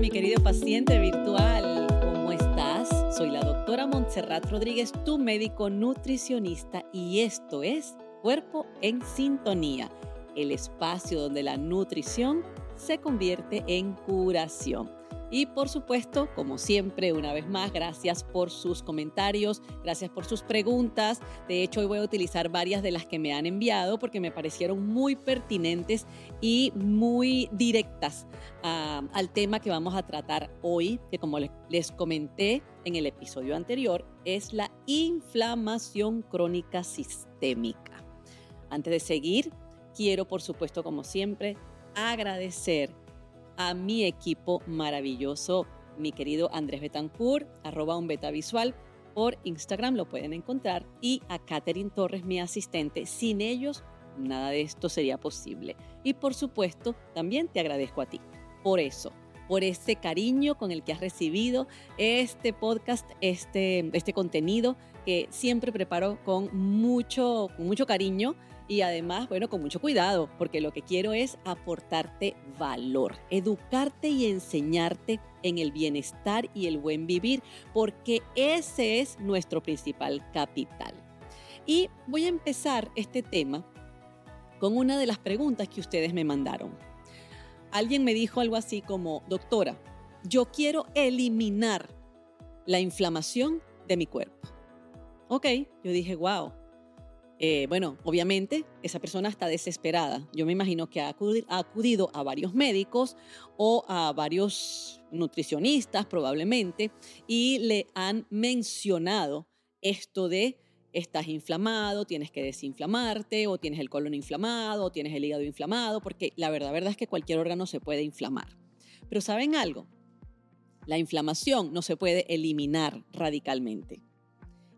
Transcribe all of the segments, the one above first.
mi querido paciente virtual. ¿Cómo estás? Soy la doctora Montserrat Rodríguez, tu médico nutricionista, y esto es Cuerpo en Sintonía, el espacio donde la nutrición se convierte en curación. Y por supuesto, como siempre, una vez más, gracias por sus comentarios, gracias por sus preguntas. De hecho, hoy voy a utilizar varias de las que me han enviado porque me parecieron muy pertinentes y muy directas uh, al tema que vamos a tratar hoy, que como les comenté en el episodio anterior, es la inflamación crónica sistémica. Antes de seguir, quiero, por supuesto, como siempre, agradecer a mi equipo maravilloso, mi querido Andrés Betancourt, arroba un beta visual, por Instagram lo pueden encontrar, y a Catherine Torres, mi asistente. Sin ellos, nada de esto sería posible. Y por supuesto, también te agradezco a ti por eso, por ese cariño con el que has recibido este podcast, este, este contenido que siempre preparo con mucho, con mucho cariño y además, bueno, con mucho cuidado, porque lo que quiero es aportarte valor, educarte y enseñarte en el bienestar y el buen vivir, porque ese es nuestro principal capital. Y voy a empezar este tema con una de las preguntas que ustedes me mandaron. Alguien me dijo algo así como, doctora, yo quiero eliminar la inflamación de mi cuerpo. Ok, yo dije, wow, eh, bueno, obviamente esa persona está desesperada. Yo me imagino que ha, acudido a varios médicos o a varios nutricionistas probablemente y le han mencionado esto de estás inflamado, tienes que desinflamarte o tienes el colon inflamado o tienes el hígado inflamado, porque la verdad, verdad es que cualquier órgano se puede inflamar. Pero ¿saben algo? La inflamación no se puede eliminar radicalmente.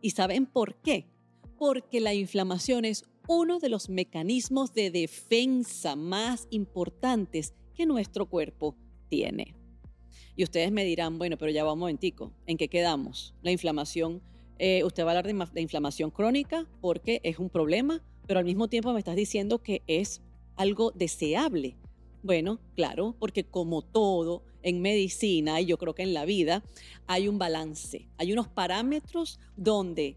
¿Y saben por qué? porque la inflamación es uno de los mecanismos de defensa más importantes que nuestro cuerpo tiene. Y ustedes me dirán, bueno, pero ya va un momentico, ¿en qué quedamos? La inflamación, eh, usted va a hablar de, de inflamación crónica porque es un problema, pero al mismo tiempo me estás diciendo que es algo deseable. Bueno, claro, porque como todo en medicina y yo creo que en la vida hay un balance, hay unos parámetros donde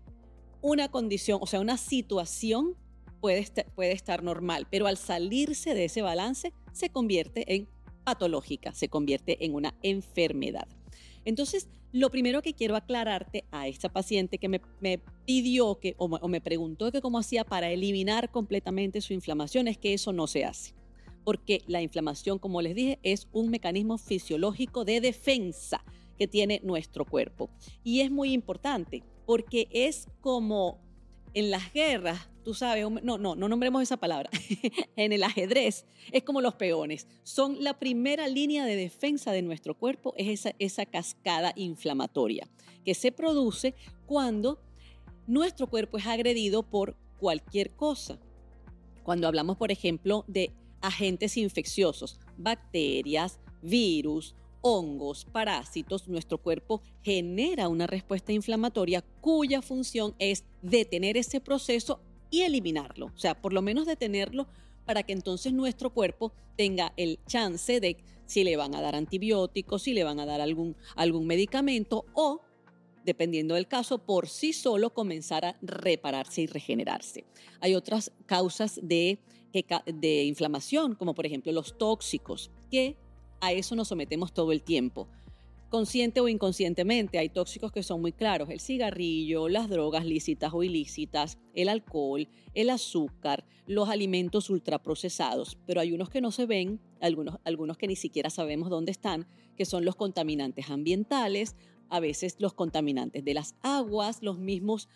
una condición, o sea, una situación puede, puede estar normal, pero al salirse de ese balance se convierte en patológica, se convierte en una enfermedad. Entonces, lo primero que quiero aclararte a esta paciente que me, pidió que, o, o me preguntó que cómo hacía para eliminar completamente su inflamación es que eso no se hace. Porque la inflamación, como les dije, es un mecanismo fisiológico de defensa que tiene nuestro cuerpo. Y es muy importante porque es como en las guerras, tú sabes, no, no, no nombremos esa palabra, en el ajedrez es como los peones, son la primera línea de defensa de nuestro cuerpo, es esa, esa cascada inflamatoria que se produce cuando nuestro cuerpo es agredido por cualquier cosa. Cuando hablamos, por ejemplo, de agentes infecciosos, bacterias, virus, hongos, parásitos, nuestro cuerpo genera una respuesta inflamatoria cuya función es detener ese proceso y eliminarlo. O sea, por lo menos detenerlo para que entonces nuestro cuerpo tenga el chance de si le van a dar antibióticos, si le van a dar algún, algún medicamento o, dependiendo del caso, por sí solo comenzar a repararse y regenerarse. Hay otras causas de, de inflamación, como por ejemplo los tóxicos, que a eso nos sometemos todo el tiempo. Consciente o inconscientemente, hay tóxicos que son muy claros, el cigarrillo, las drogas lícitas o ilícitas, el alcohol, el azúcar, los alimentos ultraprocesados, pero hay unos que no se ven, algunos, algunos que ni siquiera sabemos dónde están, que son los contaminantes ambientales, a veces los contaminantes de las aguas, los mismos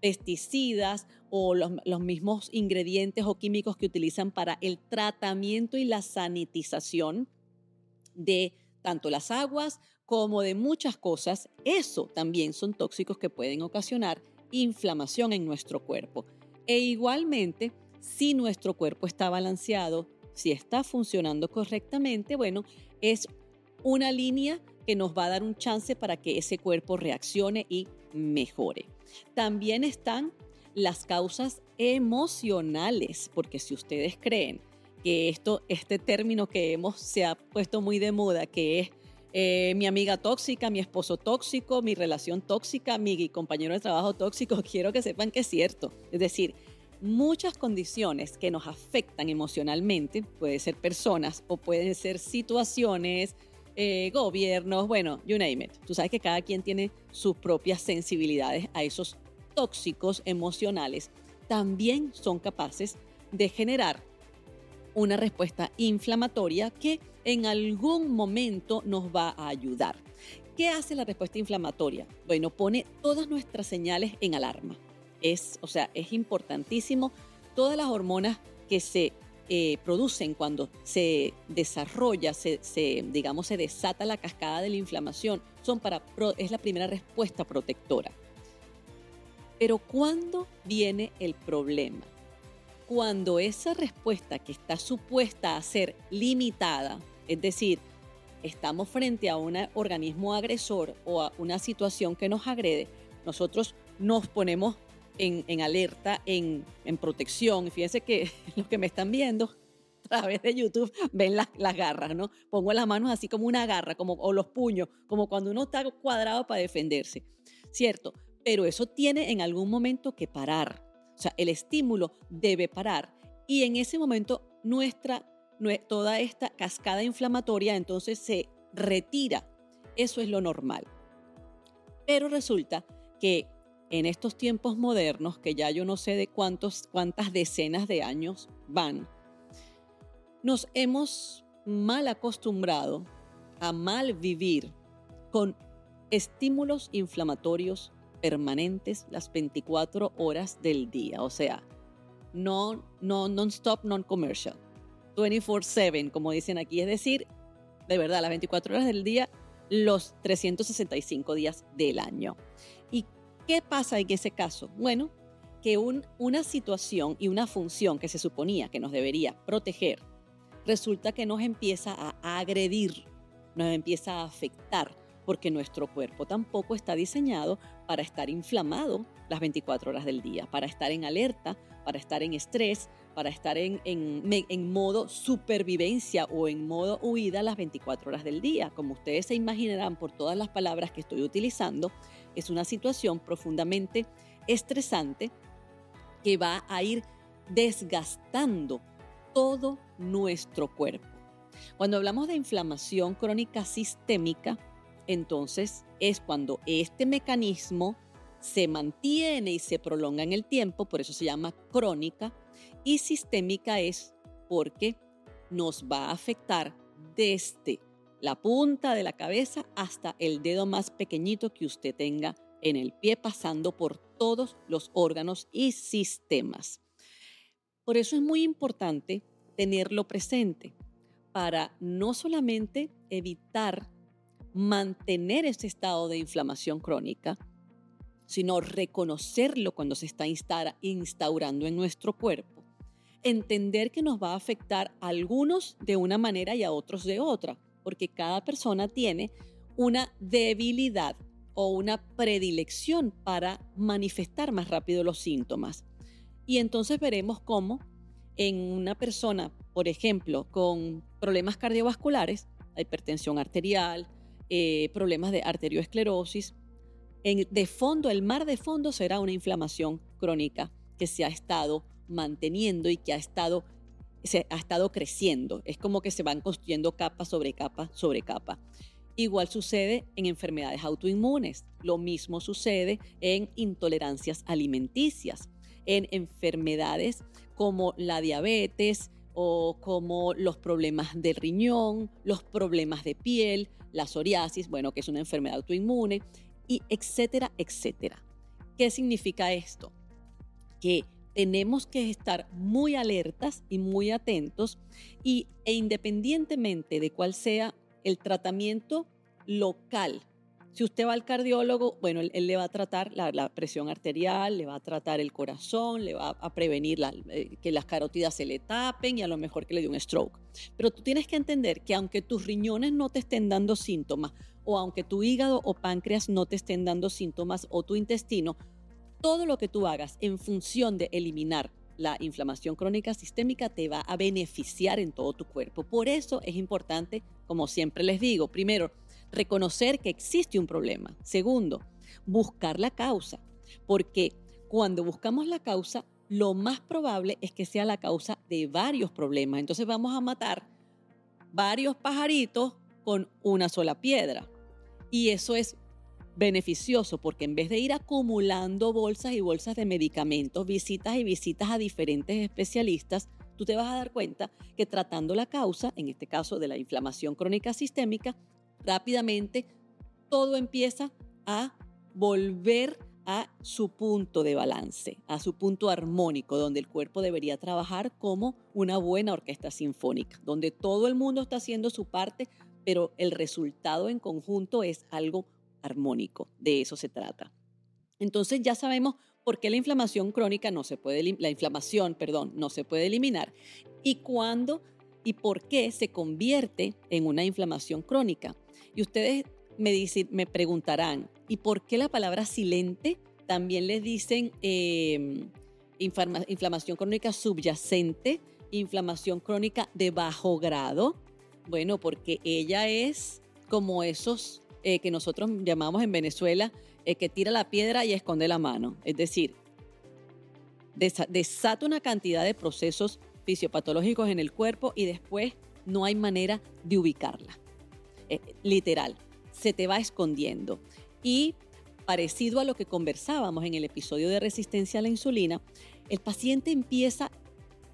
pesticidas o los, los, mismos ingredientes o químicos que utilizan para el tratamiento y la sanitización de tanto las aguas como de muchas cosas, eso también son tóxicos que pueden ocasionar inflamación en nuestro cuerpo. E igualmente, si nuestro cuerpo está balanceado, si está funcionando correctamente, bueno, es una línea que nos va a dar un chance para que ese cuerpo reaccione y mejore. También están las causas emocionales, porque si ustedes creen que esto, este término que hemos, se ha puesto muy de moda, que es eh, mi amiga tóxica, mi esposo tóxico, mi relación tóxica, mi compañero de trabajo tóxico. Quiero que sepan que es cierto. Es decir, muchas condiciones que nos afectan emocionalmente, puede ser personas o pueden ser situaciones, eh, gobiernos, bueno, you name it. Tú sabes que cada quien tiene sus propias sensibilidades a esos tóxicos emocionales. También son capaces de generar una respuesta inflamatoria que en algún momento nos va a ayudar. ¿Qué hace la respuesta inflamatoria? Bueno, pone todas nuestras señales en alarma. Es, o sea, es importantísimo todas las hormonas que se eh, producen cuando se desarrolla, se, digamos, se desata la cascada de la inflamación, son para, es la primera respuesta protectora. Pero ¿cuándo viene el problema? Cuando esa respuesta que está supuesta a ser limitada, es decir, estamos frente a un organismo agresor o a una situación que nos agrede, nosotros nos ponemos en, alerta, en, protección. Fíjense que los que me están viendo a través de YouTube ven las, garras, ¿no? Pongo las manos así como una garra, como, o los puños, como cuando uno está cuadrado para defenderse, ¿cierto? Pero eso tiene en algún momento que parar. O sea, el estímulo debe parar. Y en ese momento nuestra, toda esta cascada inflamatoria entonces se retira. Eso es lo normal. Pero resulta que en estos tiempos modernos, que ya yo no sé de cuántos, cuántas decenas de años van, nos hemos mal acostumbrado a mal vivir con estímulos inflamatorios permanentes las 24 horas del día, o sea, no, no, non-stop, non-commercial, 24/7, como dicen aquí, es decir, de verdad, las 24 horas del día, los 365 días del año. ¿Y ¿Qué pasa en ese caso? Bueno, que una situación y una función que se suponía que nos debería proteger, resulta que nos empieza a agredir, nos empieza a afectar, porque nuestro cuerpo tampoco está diseñado para estar inflamado las 24 horas del día, para estar en alerta, para estar en estrés, para estar en, en, modo supervivencia o en modo huida las 24 horas del día. Como ustedes se imaginarán por todas las palabras que estoy utilizando, es una situación profundamente estresante que va a ir desgastando todo nuestro cuerpo. Cuando hablamos de inflamación crónica sistémica, entonces es cuando este mecanismo se mantiene y se prolonga en el tiempo, por eso se llama crónica, y sistémica es porque nos va a afectar desde la punta de la cabeza hasta el dedo más pequeñito que usted tenga en el pie, pasando por todos los órganos y sistemas. Por eso es muy importante tenerlo presente para no solamente evitar mantener ese estado de inflamación crónica, sino reconocerlo cuando se está instaurando en nuestro cuerpo. Entender que nos va a afectar a algunos de una manera y a otros de otra porque cada persona tiene una debilidad o una predilección para manifestar más rápido los síntomas. Y entonces veremos cómo en una persona, por ejemplo, con problemas cardiovasculares, hipertensión arterial, eh, problemas de arterioesclerosis, en, de fondo, el mar de fondo será una inflamación crónica que se ha estado manteniendo y que ha estado se ha estado creciendo. Es como que se van construyendo capa sobre capa sobre capa. Igual sucede en enfermedades autoinmunes. Lo mismo sucede en intolerancias alimenticias, en enfermedades como la diabetes o como los problemas del riñón, los problemas de piel, la psoriasis, bueno, que es una enfermedad autoinmune, y etcétera, etcétera. ¿Qué significa esto? Que tenemos que estar muy alertas y muy atentos y, e independientemente de cuál sea el tratamiento local. Si usted va al cardiólogo, bueno, él, le va a tratar la, presión arterial, le va a tratar el corazón, le va a prevenir eh, que las carótidas se le tapen y a lo mejor que le dé un stroke. Pero tú tienes que entender que aunque tus riñones no te estén dando síntomas, o aunque tu hígado o páncreas no te estén dando síntomas, o tu intestino, todo lo que tú hagas en función de eliminar la inflamación crónica sistémica te va a beneficiar en todo tu cuerpo. Por eso es importante, como siempre les digo, primero, reconocer que existe un problema. Segundo, buscar la causa, porque cuando buscamos la causa, lo más probable es que sea la causa de varios problemas. Entonces vamos a matar varios pajaritos con una sola piedra. Y eso es beneficioso porque en vez de ir acumulando bolsas y bolsas de medicamentos, visitas y visitas a diferentes especialistas, tú te vas a dar cuenta que tratando la causa, en este caso de la inflamación crónica sistémica, rápidamente todo empieza a volver a su punto de balance, a su punto armónico, donde el cuerpo debería trabajar como una buena orquesta sinfónica, donde todo el mundo está haciendo su parte, pero el resultado en conjunto es algo armónico. De eso se trata. Entonces ya sabemos por qué la inflamación crónica no se puede, la inflamación, perdón, no se puede eliminar y cuándo y por qué se convierte en una inflamación crónica. Y ustedes me, me preguntarán, ¿y por qué la palabra silente también les dicen em, inflamación crónica subyacente, inflamación crónica de bajo grado? Bueno, porque ella es como esos eh, que nosotros llamamos en Venezuela eh, que tira la piedra y esconde la mano. Es decir, desata una cantidad de procesos fisiopatológicos en el cuerpo y después no hay manera de ubicarla. Eh, literal se te va escondiendo. Y parecido a lo que conversábamos en el episodio de resistencia a la insulina, el paciente empieza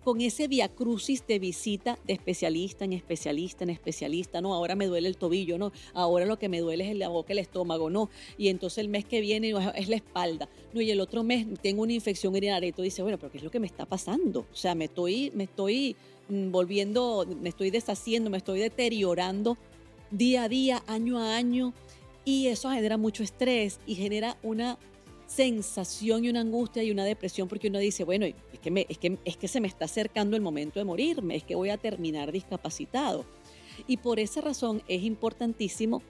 con ese viacrucis de visita de especialista en especialista en especialista, no, ahora me duele el tobillo, no, ahora lo que me duele es la boca, el estómago, no, y entonces el mes que viene es la espalda, no, y el otro mes tengo una infección urinaria y tú dices, bueno, pero ¿qué es lo que me está pasando? O sea, me estoy, me estoy mm, volviendo, me estoy deshaciendo, me estoy deteriorando día a día, año a año, y eso genera mucho estrés y genera una sensación y una angustia y una depresión porque uno dice, bueno, es que, es, que, es que se me está acercando el momento de morirme, es que voy a terminar discapacitado. Y por esa razón es importantísimo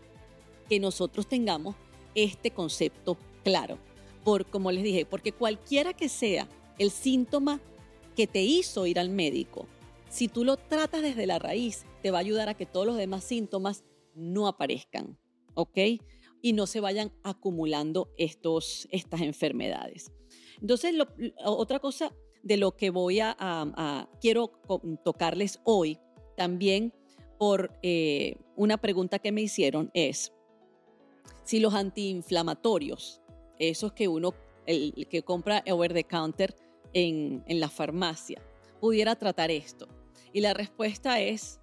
que nosotros tengamos este concepto claro. Por, como les dije, porque cualquiera que sea el síntoma que te hizo ir al médico, si tú lo tratas desde la raíz, te va a ayudar a que todos los demás síntomas no aparezcan, ¿ok? Y no se vayan acumulando estos, estas enfermedades. Entonces, otra cosa de lo que voy a, quiero tocarles hoy, también por eh, una pregunta que me hicieron, es si los antiinflamatorios, esos que uno, el, que compra over the counter en, en la farmacia, pudiera tratar esto. Y la respuesta es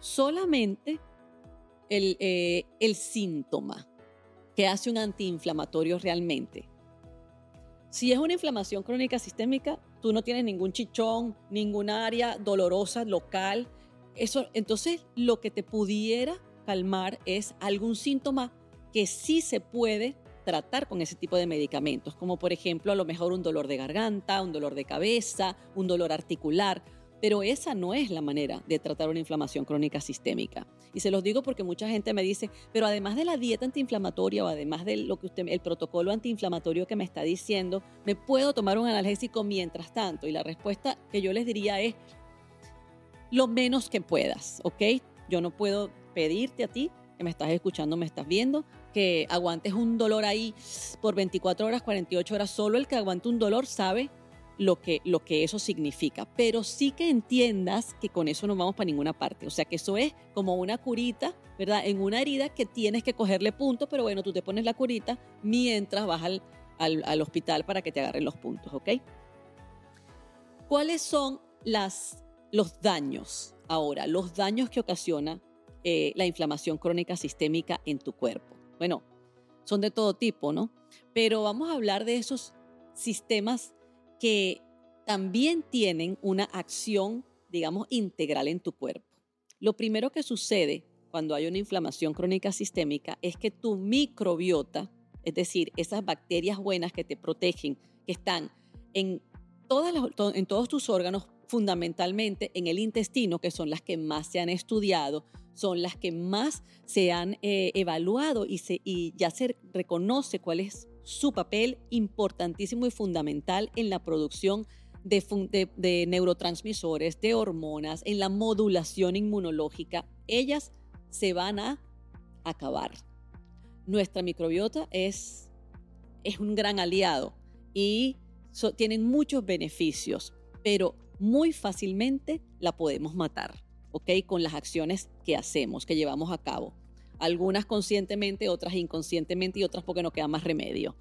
solamente eh, el, síntoma que hace un antiinflamatorio realmente. Si es una inflamación crónica sistémica, tú no tienes ningún chichón, ninguna área dolorosa local. Eso, entonces, lo que te pudiera calmar es algún síntoma que sí se puede tratar con ese tipo de medicamentos, como por ejemplo a lo mejor un dolor de garganta, un dolor de cabeza, un dolor articular. Pero esa no es la manera de tratar una inflamación crónica sistémica. Y se los digo porque mucha gente me dice, pero además de la dieta antiinflamatoria o además de lo que usted, el protocolo antiinflamatorio que me está diciendo, ¿me puedo tomar un analgésico mientras tanto? Y la respuesta que yo les diría es lo menos que puedas, ¿ok? Yo no puedo pedirte a ti que me estás escuchando, me estás viendo, que aguantes un dolor ahí por 24 horas, 48 horas. Solo el que aguante un dolor sabe lo que, eso significa, pero sí que entiendas que con eso no vamos para ninguna parte. O sea, que eso es como una curita, ¿verdad? En una herida que tienes que cogerle punto, pero bueno, tú te pones la curita mientras vas al, al, hospital para que te agarren los puntos, ¿ok? ¿Cuáles son los daños ahora? Los daños que ocasiona eh, la inflamación crónica sistémica en tu cuerpo. Bueno, son de todo tipo, ¿no? Pero vamos a hablar de esos sistemas que también tienen una acción, digamos, integral en tu cuerpo. Lo primero que sucede cuando hay una inflamación crónica sistémica es que tu microbiota, es decir, esas bacterias buenas que te protegen, que están en, todos tus órganos, fundamentalmente en el intestino, que son las que más se han estudiado, son las que más se han eh, evaluado y ya se reconoce cuál es su papel importantísimo y fundamental en la producción de, neurotransmisores, de hormonas, en la modulación inmunológica. Ellas se van a acabar. Nuestra microbiota es, es un gran aliado y tienen muchos beneficios, pero muy fácilmente la podemos matar, ¿ok? Con las acciones que hacemos, que llevamos a cabo. Algunas conscientemente, otras inconscientemente y otras porque no queda más remedio.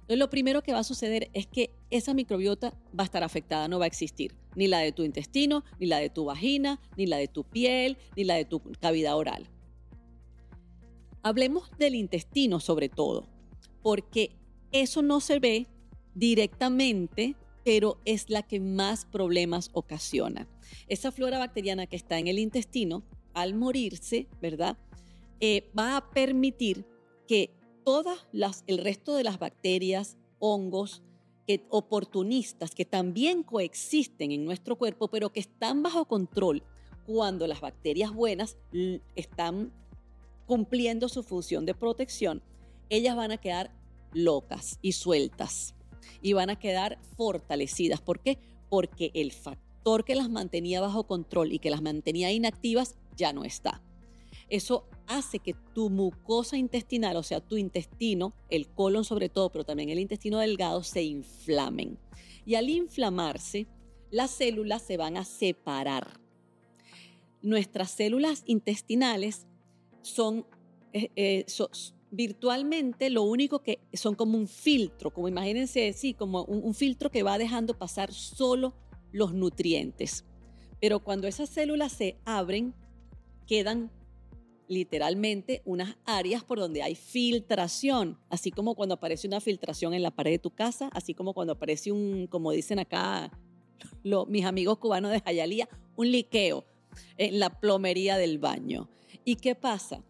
Entonces, lo primero que va a suceder es que esa microbiota va a estar afectada, no va a existir. Ni la de tu intestino, ni la de tu vagina, ni la de tu piel, ni la de tu cavidad oral. Hablemos del intestino sobre todo, porque eso no se ve directamente, pero es la que más problemas ocasiona. Esa flora bacteriana que está en el intestino, al morirse, ¿verdad? Eh, va a permitir que todas las, el resto de las bacterias, hongos, que, oportunistas que también coexisten en nuestro cuerpo, pero que están bajo control cuando las bacterias buenas están cumpliendo su función de protección, ellas van a quedar locas y sueltas y van a quedar fortalecidas. ¿Por qué? Porque el factor que las mantenía bajo control y que las mantenía inactivas ya no está. Eso hace que tu mucosa intestinal, o sea, tu intestino, el colon sobre todo, pero también el intestino delgado, se inflamen. Y al inflamarse, las células se van a separar. Nuestras células intestinales son, eh, eh, virtualmente lo único que son como un filtro, como imagínense, sí, como un, filtro que va dejando pasar solo los nutrientes. Pero cuando esas células se abren, quedan literalmente unas áreas por donde hay filtración, así como cuando aparece una filtración en la pared de tu casa, así como cuando aparece un, como dicen acá mis amigos cubanos de Jayalía, un liqueo en la plomería del baño. ¿Y qué pasa?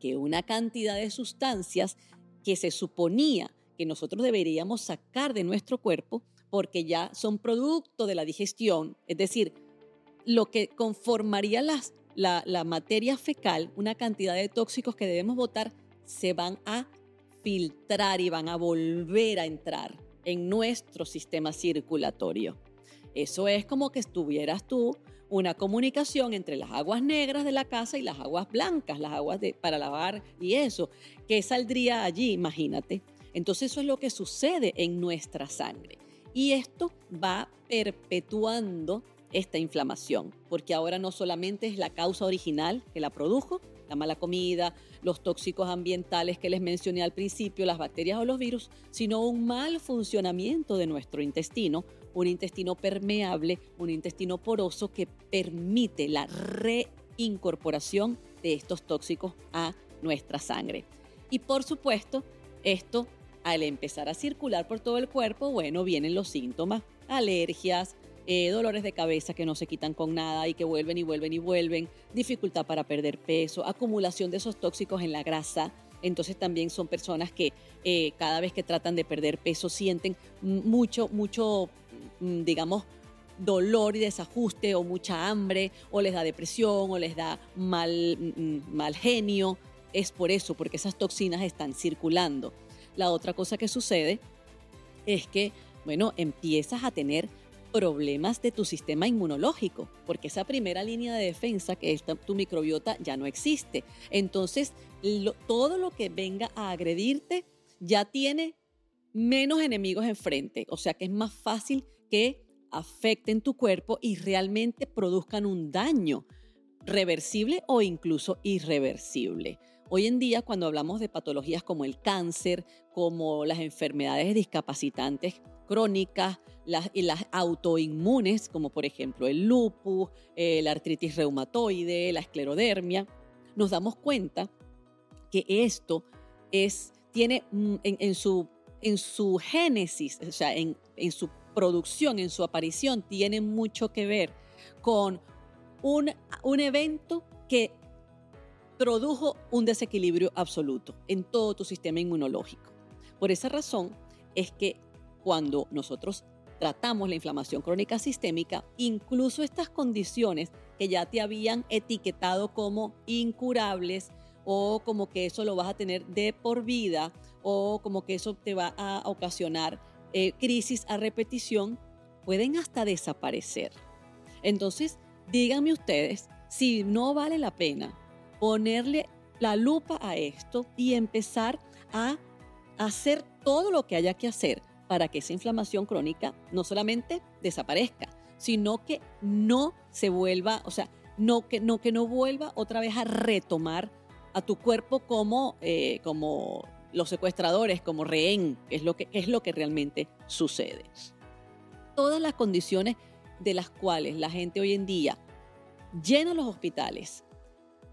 que una cantidad de sustancias que se suponía que nosotros deberíamos sacar de nuestro cuerpo porque ya son producto de la digestión, es decir, lo que conformaría las, la, materia fecal, una cantidad de tóxicos que debemos botar, se van a filtrar y van a volver a entrar en nuestro sistema circulatorio. Eso es como que estuvieras tú una comunicación entre las aguas negras de la casa y las aguas blancas, las aguas para lavar y eso. ¿Qué saldría allí? Imagínate. Entonces eso es lo que sucede en nuestra sangre. Y esto va perpetuando esta inflamación, porque ahora no solamente es la causa original que la produjo, la mala comida, los tóxicos ambientales que les mencioné al principio, las bacterias o los virus, sino un mal funcionamiento de nuestro intestino, un intestino permeable, un intestino poroso que permite la reincorporación de estos tóxicos a nuestra sangre. Y por supuesto, esto al empezar a circular por todo el cuerpo, bueno, vienen los síntomas, alergias, eh, dolores de cabeza que no se quitan con nada y que vuelven y vuelven y vuelven, dificultad para perder peso, acumulación de esos tóxicos en la grasa. Entonces también son personas que eh, cada vez que tratan de perder peso sienten mucho, mucho Mm, digamos, dolor y desajuste o mucha hambre o les da depresión o les da mal, mm, mm, mal genio. Es por eso, porque esas toxinas están circulando. La otra cosa que sucede es que, bueno, empiezas a tener problemas de tu sistema inmunológico, porque esa primera línea de defensa, que es tu microbiota, ya no existe. Entonces, todo lo que venga a agredirte ya tiene menos enemigos enfrente, o sea que es más fácil que afecten tu cuerpo y realmente produzcan un daño reversible o incluso irreversible. Hoy en día, cuando hablamos de patologías como el cáncer, como las enfermedades discapacitantes crónicas las, y las autoinmunes, como por ejemplo el lupus, eh, la artritis reumatoide, la esclerodermia, nos damos cuenta que esto es, tiene mm, en, su, en su génesis, o sea, en, en su producción, en su aparición, tiene mucho que ver con un, un evento que produjo un desequilibrio absoluto en todo tu sistema inmunológico. Por esa razón es que cuando nosotros tratamos la inflamación crónica sistémica, incluso estas condiciones que ya te habían etiquetado como incurables o como que eso lo vas a tener de por vida o como que eso te va a ocasionar eh, crisis a repetición pueden hasta desaparecer. Entonces, díganme ustedes si no vale la pena ponerle la lupa a esto y empezar a hacer todo lo que haya que hacer para que esa inflamación crónica no solamente desaparezca, sino que no se vuelva, o sea, no que no, que no vuelva otra vez a retomar a tu cuerpo como, eh, como los secuestradores, como rehén, que es, lo que, es lo que realmente sucede. Todas las condiciones de las cuales la gente hoy en día llena los hospitales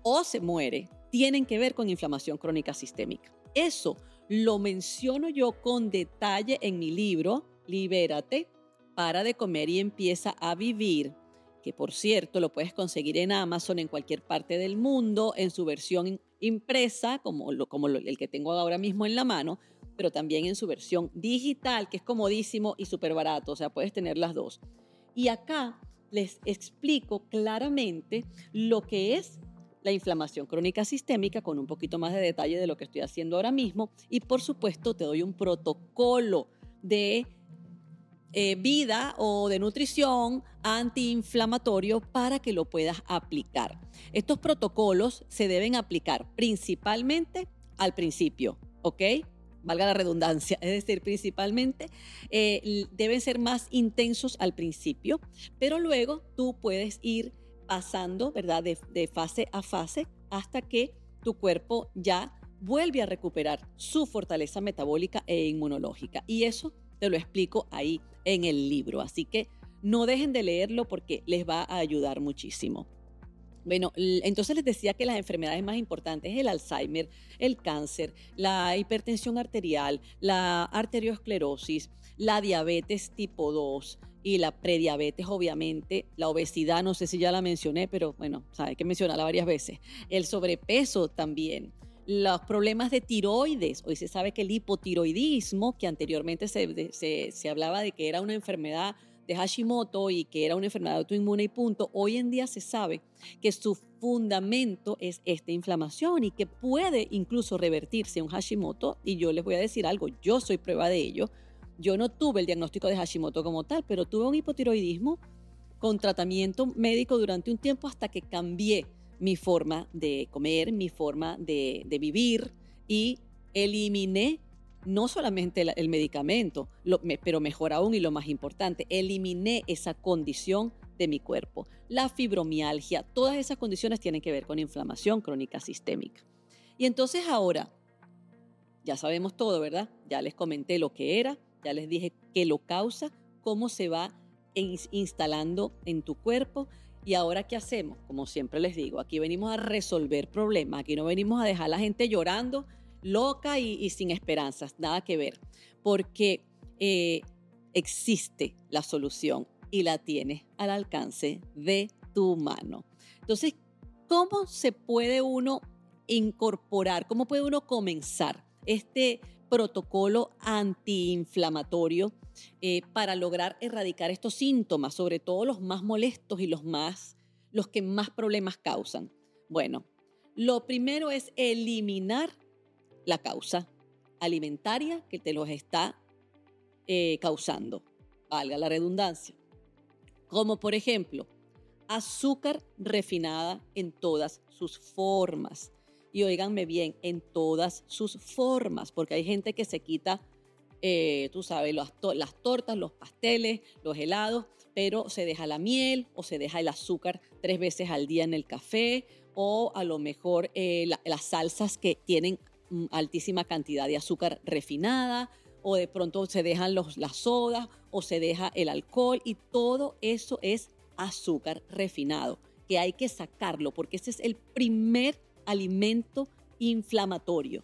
o se muere tienen que ver con inflamación crónica sistémica. Eso lo menciono yo con detalle en mi libro, Libérate, para de comer y empieza a vivir, que por cierto lo puedes conseguir en Amazon en cualquier parte del mundo, en su versión impresa, como, lo, como el que tengo ahora mismo en la mano, pero también en su versión digital, que es comodísimo y súper barato, o sea, puedes tener las dos. Y acá les explico claramente lo que es la inflamación crónica sistémica con un poquito más de detalle de lo que estoy haciendo ahora mismo y por supuesto te doy un protocolo de eh, vida o de nutrición antiinflamatorio para que lo puedas aplicar. Estos protocolos se deben aplicar principalmente al principio, ¿ok? valga la redundancia, es decir, principalmente eh, deben ser más intensos al principio, pero luego tú puedes ir pasando, ¿verdad?, de, fase a fase hasta que tu cuerpo ya vuelve a recuperar su fortaleza metabólica e inmunológica. Y eso te lo explico ahí en el libro. Así que no dejen de leerlo porque les va a ayudar muchísimo. Bueno, entonces les decía que las enfermedades más importantes es el Alzheimer, el cáncer, la hipertensión arterial, la arteriosclerosis, la diabetes tipo 2 y la prediabetes, obviamente, la obesidad, no sé si ya la mencioné, pero bueno, hay que mencionarla varias veces. El sobrepeso también. Los problemas de tiroides. Hoy se sabe que el hipotiroidismo, que anteriormente se, se, se hablaba de que era una enfermedad de Hashimoto y que era una enfermedad autoinmune y punto, hoy en día se sabe que su fundamento es esta inflamación y que puede incluso revertirse un Hashimoto. Y yo les voy a decir algo, yo soy prueba de ello. Yo no tuve el diagnóstico de Hashimoto como tal, pero tuve un hipotiroidismo con tratamiento médico durante un tiempo hasta que cambié mi forma de comer, mi forma de, vivir y eliminé no solamente el, medicamento, pero mejor aún y lo más importante, eliminé esa condición de mi cuerpo. La fibromialgia, todas esas condiciones tienen que ver con inflamación crónica sistémica. Y entonces ahora, ya sabemos todo, ¿verdad? Ya les comenté lo que era, ya les dije qué lo causa, cómo se va instalando en tu cuerpo. Y ahora, ¿qué hacemos? Como siempre les digo, aquí venimos a resolver problemas, aquí no venimos a dejar a la gente llorando loca y, sin esperanzas, nada que ver, porque eh, existe la solución y la tienes al alcance de tu mano. Entonces, ¿cómo se puede uno incorporar, cómo puede uno comenzar este protocolo antiinflamatorio eh, para lograr erradicar estos síntomas, sobre todo los más molestos y los más, los que más problemas causan? Bueno, lo primero es eliminar la causa alimentaria que te los está eh, causando, valga la redundancia. Como por ejemplo, azúcar refinada en todas sus formas. Y oíganme bien, en todas sus formas, porque hay gente que se quita, eh, tú sabes, las, tortas, los pasteles, los helados, pero se deja la miel o se deja el azúcar tres veces al día en el café o a lo mejor eh, las salsas que tienen altísima cantidad de azúcar refinada o de pronto se dejan las sodas o se deja el alcohol y todo eso es azúcar refinado que hay que sacarlo porque ese es el primer alimento inflamatorio.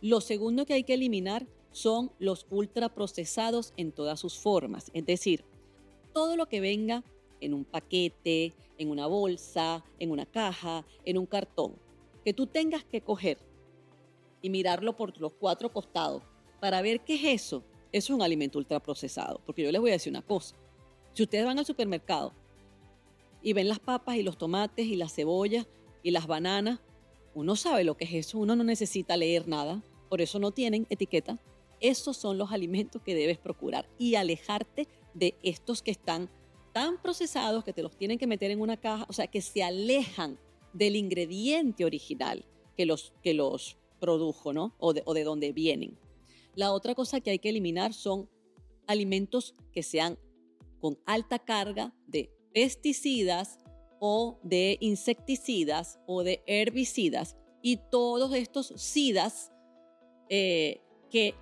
Lo segundo que hay que eliminar son los ultraprocesados en todas sus formas, es decir, todo lo que venga en un paquete, en una bolsa, en una caja, en un cartón, que tú tengas que coger y mirarlo por los cuatro costados para ver qué es eso. Eso es un alimento ultraprocesado. Porque yo les voy a decir una cosa. Si ustedes van al supermercado y ven las papas y los tomates y las cebollas y las bananas, uno sabe lo que es eso. Uno no necesita leer nada. Por eso no tienen etiqueta. Esos son los alimentos que debes procurar y alejarte de estos que están tan procesados que te los tienen que meter en una caja, o sea, que se alejan del ingrediente original que los, que los produjo, ¿no? O de, o de dónde vienen. La otra cosa que hay que eliminar son alimentos que sean con alta carga de pesticidas o de insecticidas o de herbicidas y todos estos SIDAS eh, que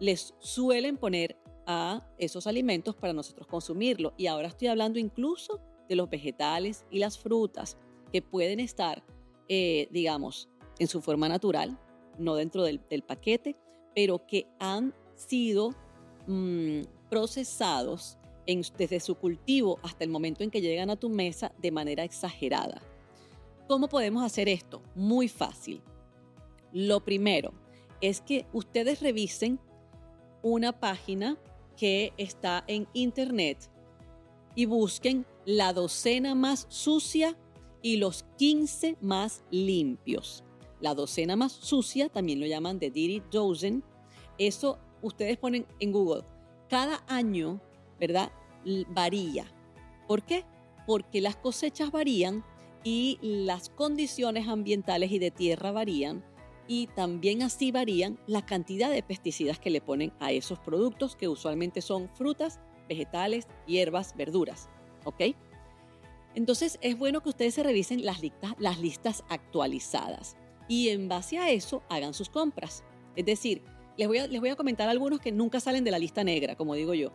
les suelen poner a esos alimentos para nosotros consumirlo. Y ahora estoy hablando incluso de los vegetales y las frutas que pueden estar, eh, digamos, en su forma natural, no dentro del, paquete, pero que han sido mm, procesados desde su cultivo hasta el momento en que llegan a tu mesa de manera exagerada. ¿Cómo podemos hacer esto? Muy fácil. Lo primero es que ustedes revisen una página que está en internet y busquen la docena más sucia y los 15 más limpios. La docena más sucia, también lo llaman The Dirty Dozen. Eso ustedes ponen en Google. Cada año, ¿verdad? Varía. ¿Por qué? Porque las cosechas varían y las condiciones ambientales y de tierra varían y también así varían la cantidad de pesticidas que le ponen a esos productos que usualmente son frutas, vegetales, hierbas, verduras. ¿Ok? Entonces es bueno que ustedes se revisen las listas, las listas actualizadas y en base a eso hagan sus compras. Es decir, les voy, a, les voy a comentar algunos que nunca salen de la lista negra, como digo yo,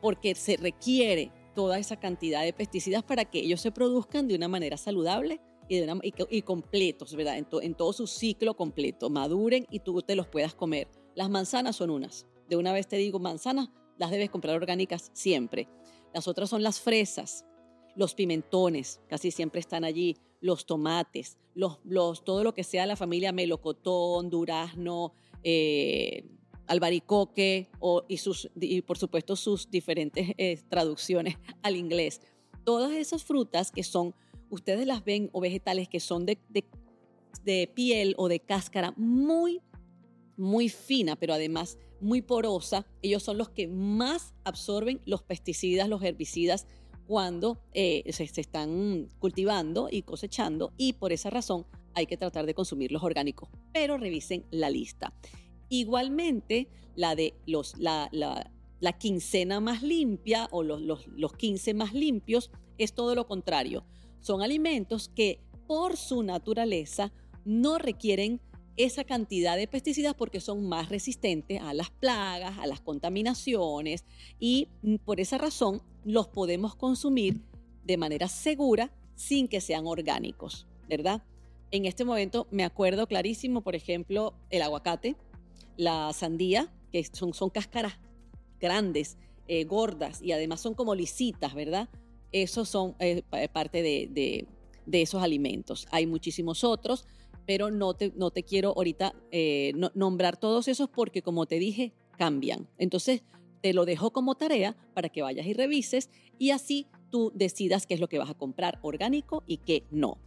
porque se requiere toda esa cantidad de pesticidas para que ellos se produzcan de una manera saludable y, completos, ¿verdad? En, todo su ciclo completo, maduren y tú te los puedas comer. Las manzanas son unas. De una vez te digo, manzanas las debes comprar orgánicas siempre. Las otras son las fresas, los pimentones, casi siempre están allí, los tomates, los, los, todo lo que sea la familia melocotón, durazno, eh, albaricoque o, y, sus, por supuesto sus diferentes eh, traducciones al inglés. Todas esas frutas que son ustedes las ven o vegetales que son de, piel o de cáscara muy, muy fina, pero además muy porosa, ellos son los que más absorben los pesticidas, los herbicidas cuando eh, se, están cultivando y cosechando y por esa razón hay que tratar de consumir los orgánicos, pero revisen la lista. Igualmente, la de los, la, quincena más limpia o los, los, los 15 más limpios es todo lo contrario son alimentos que por su naturaleza no requieren esa cantidad de pesticidas porque son más resistentes a las plagas, a las contaminaciones y por esa razón los podemos consumir de manera segura sin que sean orgánicos, ¿verdad? En este momento me acuerdo clarísimo, por ejemplo, el aguacate, la sandía, que son, son cáscaras grandes, eh, gordas y además son como lisitas, ¿verdad? Esos son eh, parte de, esos alimentos. Hay muchísimos otros, pero no te, no te quiero ahorita eh, nombrar todos esos porque, como te dije, cambian. Entonces, te lo dejo como tarea para que vayas y revises y así tú decidas qué es lo que vas a comprar orgánico y qué no.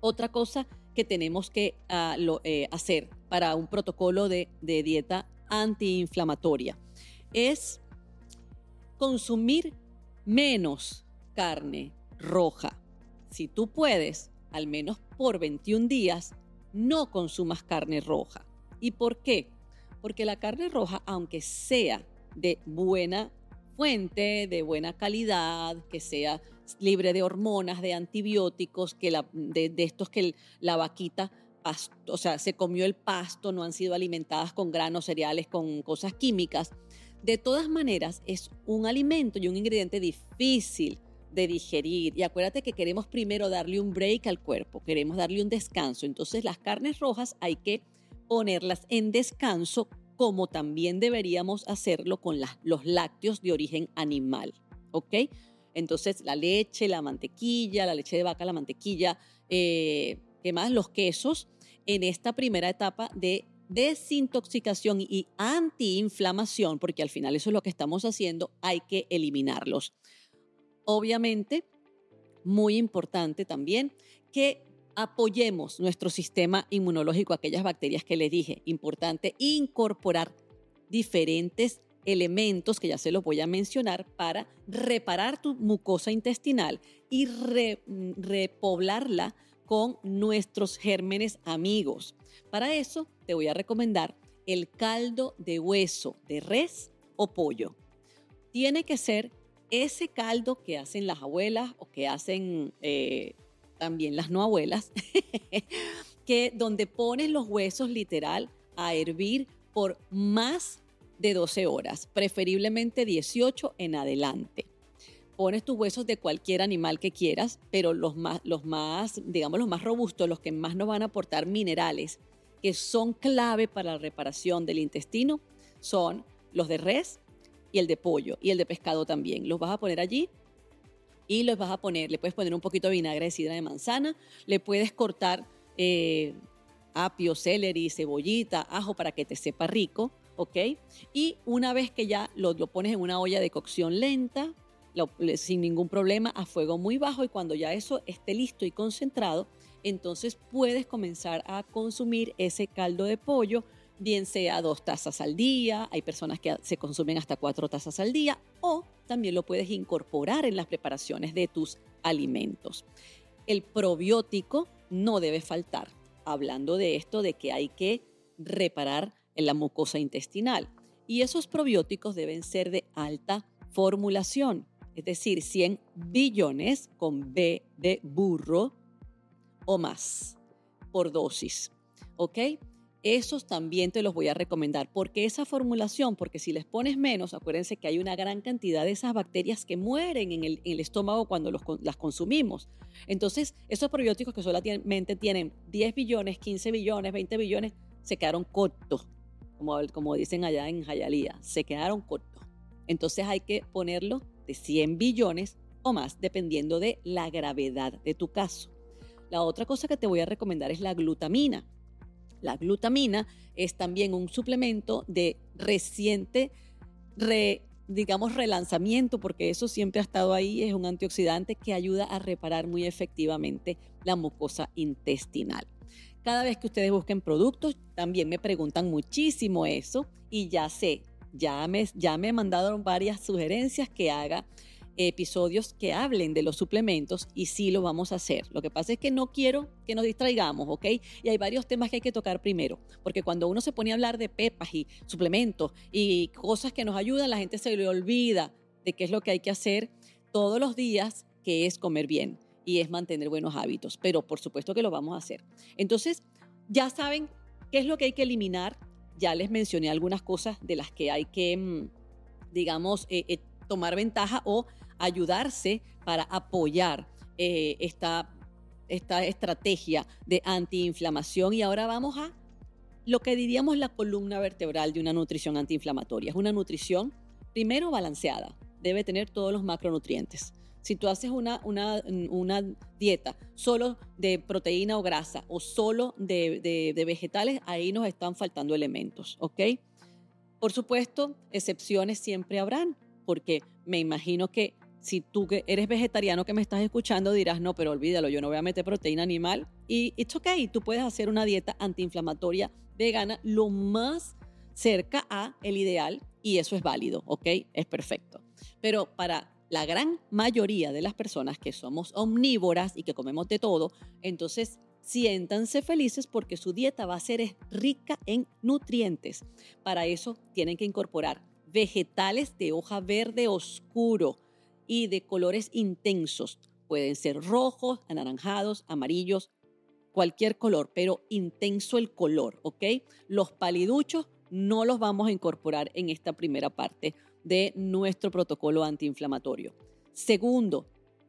Otra cosa que tenemos que ah, eh, hacer para un protocolo de, de dieta antiinflamatoria es consumir menos carne roja. Si tú puedes, al menos por 21 días, no consumas carne roja. ¿Y por qué? Porque la carne roja, aunque sea de buena fuente, de buena calidad, que sea libre de hormonas, de antibióticos, que de, estos que la vaquita, o sea, se comió el pasto, no han sido alimentadas con granos, cereales, con cosas químicas. De todas maneras, es un alimento y un ingrediente difícil de digerir. Y acuérdate que queremos primero darle un break al cuerpo, queremos darle un descanso. Entonces las carnes rojas hay que ponerlas en descanso como también deberíamos hacerlo con los lácteos de origen animal. ¿Ok? Entonces la leche, la mantequilla, la leche de vaca, la mantequilla, eh, ¿qué más? Los quesos en esta primera etapa de desintoxicación y antiinflamación, porque al final eso es lo que estamos haciendo, hay que eliminarlos. Obviamente, muy importante también que apoyemos nuestro sistema inmunológico, aquellas bacterias que les dije. Importante incorporar diferentes elementos que ya se los voy a mencionar para reparar tu mucosa intestinal y repoblarla con nuestros gérmenes amigos. Para eso te voy a recomendar el caldo de hueso de res o pollo. Tiene que ser ese caldo que hacen las abuelas o que hacen eh, también las no abuelas, que donde pones los huesos literal a hervir por más de 12 horas, preferiblemente 18 en adelante. Pones tus huesos de cualquier animal que quieras, pero los más, los más, digamos, los más robustos, los que más nos van a aportar minerales, que son clave para la reparación del intestino, son los de res y el de pollo y el de pescado también. Los vas a poner allí y los vas a poner, le puedes poner un poquito de vinagre de sidra de manzana, le puedes cortar eh, apio, celery, cebollita, ajo para que te sepa rico, ¿ok? Y una vez que ya lo, lo pones en una olla de cocción lenta, sin ningún problema, a fuego muy bajo y cuando ya eso esté listo y concentrado, entonces puedes comenzar a consumir ese caldo de pollo, bien sea dos tazas al día, hay personas que se consumen hasta cuatro tazas al día, o también lo puedes incorporar en las preparaciones de tus alimentos. El probiótico no debe faltar hablando de esto, de que hay que reparar en la mucosa intestinal. Y esos probióticos deben ser de alta formulación, es decir, 100 billones con B de burro o más por dosis. ¿Ok? Esos también te los voy a recomendar. porque esa formulación? Porque si les pones menos, acuérdense que hay una gran cantidad de esas bacterias que mueren en el, estómago cuando las consumimos. Entonces, esos probióticos que solamente tienen 10 billones, 15 billones, 20 billones, se quedaron cortos, como, como dicen allá en Jayalía, se quedaron cortos. Entonces hay que ponerlo de 100 billones o más, dependiendo de la gravedad de tu caso. La otra cosa que te voy a recomendar es la glutamina. La glutamina es también un suplemento de reciente, digamos, relanzamiento, porque eso siempre ha estado ahí, es un antioxidante que ayuda a reparar muy efectivamente la mucosa intestinal. Cada vez que ustedes busquen productos, también me preguntan muchísimo eso y ya sé, ya me, ya me mandaron varias sugerencias que haga episodios que hablen de los suplementos y sí lo vamos a hacer. Lo que pasa es que no quiero que nos distraigamos, ¿ok? Y hay varios temas que hay que tocar primero, porque cuando uno se pone a hablar de pepas y suplementos y cosas que nos ayudan, la gente se le olvida de qué es lo que hay que hacer todos los días, que es comer bien y es mantener buenos hábitos, pero por supuesto que lo vamos a hacer. Entonces, ya saben qué es lo que hay que eliminar. Ya les mencioné algunas cosas de las que hay que, mm, digamos, eh, eh, tomar ventaja o ayudarse para apoyar eh, esta, esta estrategia de antiinflamación. Y ahora vamos a lo que diríamos la columna vertebral de una nutrición antiinflamatoria. Es una nutrición, primero, balanceada. Debe tener todos los macronutrientes. Si tú haces una, una, una dieta solo de proteína o grasa o solo de, de, vegetales, ahí nos están faltando elementos, ¿ok? Por supuesto, excepciones siempre habrán, porque me imagino que si tú que eres vegetariano que me estás escuchando dirás, no, pero olvídalo, yo no voy a meter proteína animal. Y it's okay, tú puedes hacer una dieta antiinflamatoria vegana lo más cerca a el ideal y eso es válido, ¿ok? Es perfecto. Pero para la gran mayoría de las personas que somos omnívoras y que comemos de todo, entonces siéntanse felices porque su dieta va a ser rica en nutrientes. Para eso tienen que incorporar vegetales de hoja verde oscuro, y de colores intensos. Pueden ser rojos, anaranjados, amarillos, cualquier color, pero intenso el color, ¿ok? Los paliduchos no los vamos a incorporar en esta primera parte de nuestro protocolo antiinflamatorio. Segundo,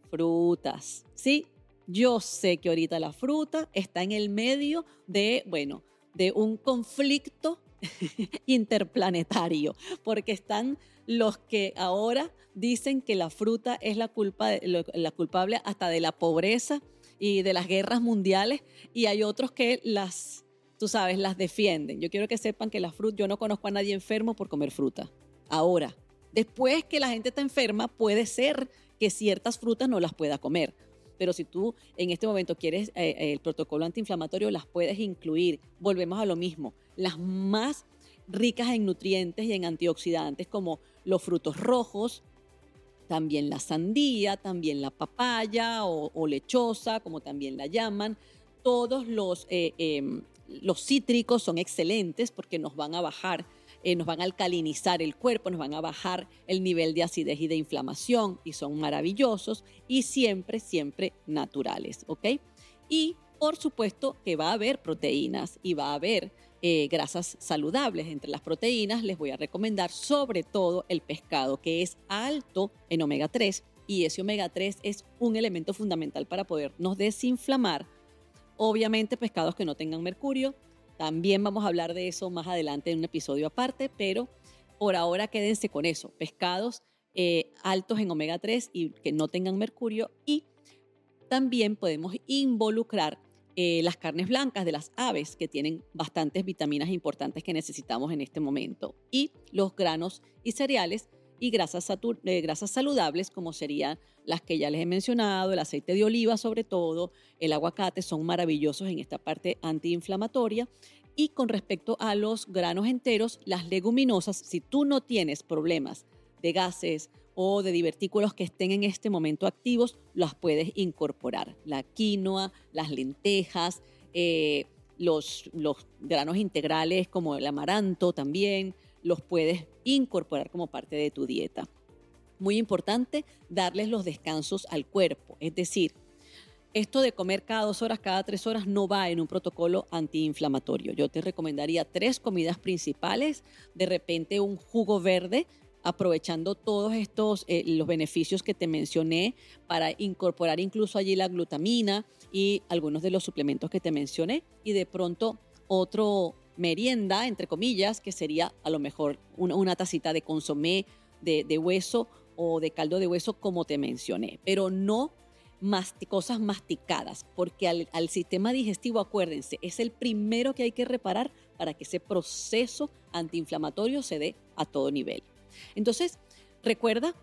frutas, ¿sí? Yo sé que ahorita la fruta está en el medio de, bueno, de un conflicto interplanetario, porque están los que ahora dicen que la fruta es la, culpa, la culpable hasta de la pobreza y de las guerras mundiales, y hay otros que las, tú sabes, las defienden. Yo quiero que sepan que la fruta, yo no conozco a nadie enfermo por comer fruta. Ahora, después que la gente está enferma, puede ser que ciertas frutas no las pueda comer. Pero si tú en este momento quieres eh, el protocolo antiinflamatorio, las puedes incluir. Volvemos a lo mismo las más ricas en nutrientes y en antioxidantes como los frutos rojos, también la sandía, también la papaya o, lechosa, como también la llaman. Todos los, eh, em, los cítricos son excelentes porque nos van a bajar, eh, nos van a alcalinizar el cuerpo, nos van a bajar el nivel de acidez y de inflamación y son maravillosos y siempre, siempre naturales, ¿ok? Y por supuesto que va a haber proteínas y va a haber eh, grasas saludables. Entre las proteínas les voy a recomendar sobre todo el pescado, que es alto en omega 3 y ese omega 3 es un elemento fundamental para podernos desinflamar. Obviamente pescados que no tengan mercurio, también vamos a hablar de eso más adelante en un episodio aparte, pero por ahora quédense con eso, pescados eh, altos en omega 3 y que no tengan mercurio y también podemos involucrar eh, las carnes blancas de las aves, que tienen bastantes vitaminas importantes que necesitamos en este momento, y los granos y cereales y grasas, eh, grasas saludables, como serían las que ya les he mencionado, el aceite de oliva sobre todo, el aguacate, son maravillosos en esta parte antiinflamatoria. Y con respecto a los granos enteros, las leguminosas, si tú no tienes problemas de gases o de divertículos que estén en este momento activos, las puedes incorporar. La quinoa, las lentejas, eh, los, los granos integrales como el amaranto también, los puedes incorporar como parte de tu dieta. Muy importante darles los descansos al cuerpo, es decir, esto de comer cada dos horas, cada tres horas no va en un protocolo antiinflamatorio. Yo te recomendaría tres comidas principales, de repente un jugo verde aprovechando todos estos, eh, los beneficios que te mencioné para incorporar incluso allí la glutamina y algunos de los suplementos que te mencioné y de pronto otro merienda, entre comillas, que sería a lo mejor una, tacita de consomé de, hueso o de caldo de hueso como te mencioné, pero no cosas masticadas, porque al, sistema digestivo, acuérdense, es el primero que hay que reparar para que ese proceso antiinflamatorio se dé a todo nivel. Entonces, recuerda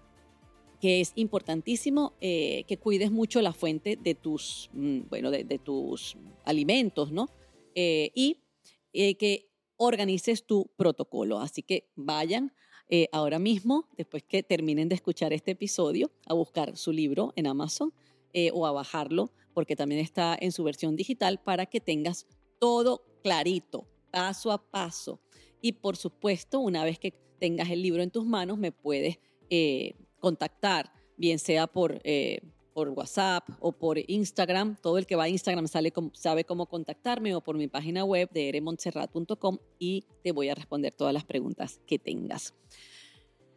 que es importantísimo eh, que cuides mucho la fuente de tus, mm, bueno, de, tus alimentos, ¿no? Eh, y eh, que organices tu protocolo. Así que vayan ahora mismo, después que terminen de escuchar este episodio, a buscar su libro en Amazon o a bajarlo, porque también está en su versión digital para que tengas todo clarito, paso a paso. Y por supuesto, una vez que tengas el libro en tus manos, me puedes eh, contactar, bien sea por, eh, por WhatsApp o por Instagram. Todo el que va a Instagram sabe cómo contactarme o por mi página web de eremontserrat.com y te voy a responder todas las preguntas que tengas.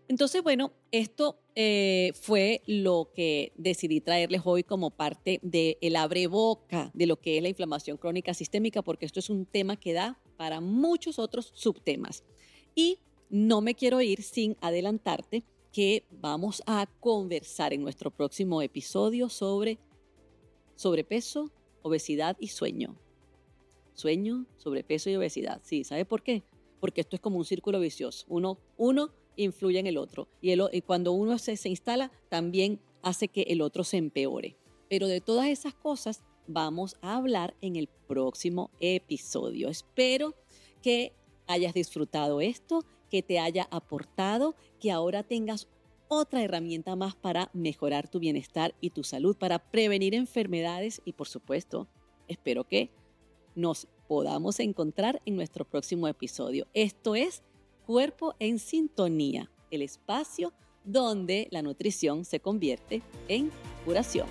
Entonces, bueno, esto eh, fue lo que decidí traerles hoy como parte del el abre boca de lo que es la inflamación crónica sistémica, porque esto es un tema que da para muchos otros subtemas. Y no me quiero ir sin adelantarte que vamos a conversar en nuestro próximo episodio sobre sobrepeso, obesidad y sueño. Sueño, sobrepeso y obesidad. Sí, ¿sabe por qué? Porque esto es como un círculo vicioso. Uno, uno influye en el otro y, y cuando uno se, se instala también hace que el otro se empeore. Pero de todas esas cosas vamos a hablar en el próximo episodio. Espero que hayas disfrutado esto que te haya aportado, que ahora tengas otra herramienta más para mejorar tu bienestar y tu salud, para prevenir enfermedades y por supuesto, espero que nos podamos encontrar en nuestro próximo episodio. Esto es Cuerpo en Sintonía, el espacio donde la nutrición se convierte en curación.